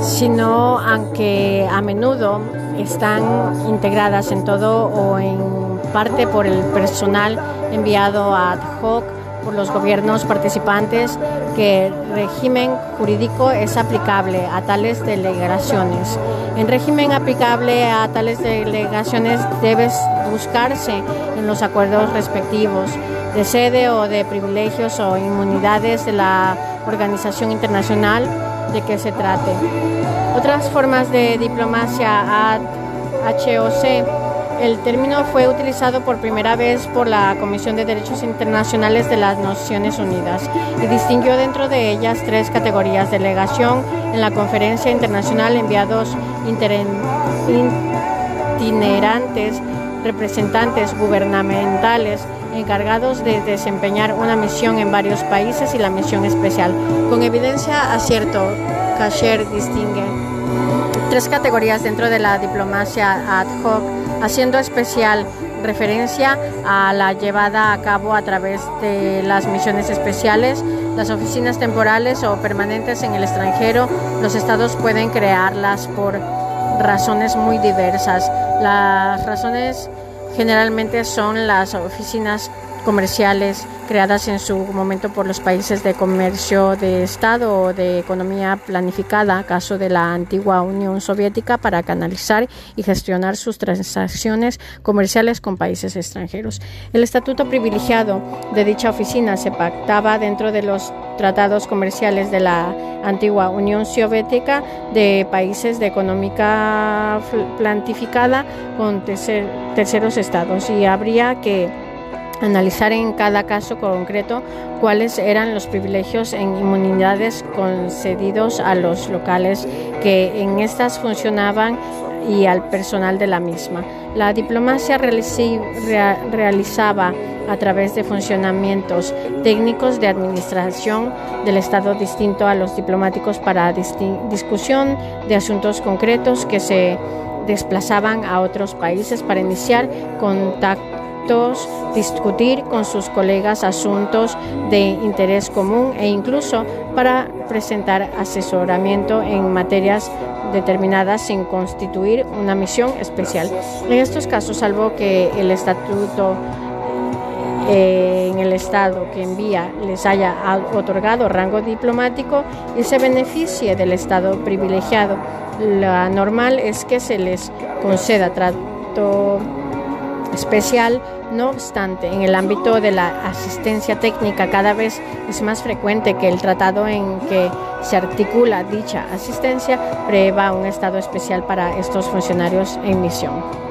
sino aunque a menudo están integradas en todo o en parte por el personal enviado ad hoc por los gobiernos participantes que el régimen jurídico es aplicable a tales delegaciones. En régimen aplicable a tales delegaciones debe buscarse en los acuerdos respectivos de sede o de privilegios o inmunidades de la organización internacional de que se trate. Otras formas de diplomacia HOC el término fue utilizado por primera vez por la Comisión de Derechos Internacionales de las Naciones Unidas y distinguió dentro de ellas tres categorías: delegación en la Conferencia Internacional, enviados itinerantes, representantes gubernamentales encargados de desempeñar una misión en varios países y la misión especial. Con evidencia acierto, Cacher distingue tres categorías dentro de la diplomacia ad hoc haciendo especial referencia a la llevada a cabo a través de las misiones especiales, las oficinas temporales o permanentes en el extranjero. Los estados pueden crearlas por razones muy diversas. Las razones generalmente son las oficinas comerciales creadas en su momento por los países de comercio de Estado o de economía planificada, caso de la antigua Unión Soviética, para canalizar y gestionar sus transacciones comerciales con países extranjeros. El estatuto privilegiado de dicha oficina se pactaba dentro de los tratados comerciales de la antigua Unión Soviética de países de económica planificada con terceros estados y habría que analizar en cada caso concreto cuáles eran los privilegios en inmunidades concedidos a los locales que en estas funcionaban y al personal de la misma. La diplomacia realizaba a través de funcionamientos técnicos de administración del Estado distinto a los diplomáticos para discusión de asuntos concretos que se desplazaban a otros países para iniciar contacto discutir con sus colegas asuntos de interés común e incluso para presentar asesoramiento en materias determinadas sin constituir una misión especial. En estos casos, salvo que el estatuto eh, en el Estado que envía les haya otorgado rango diplomático y se beneficie del Estado privilegiado. La normal es que se les conceda trato especial no obstante, en el ámbito de la asistencia técnica cada vez es más frecuente que el tratado en que se articula dicha asistencia prevea un estado especial para estos funcionarios en misión.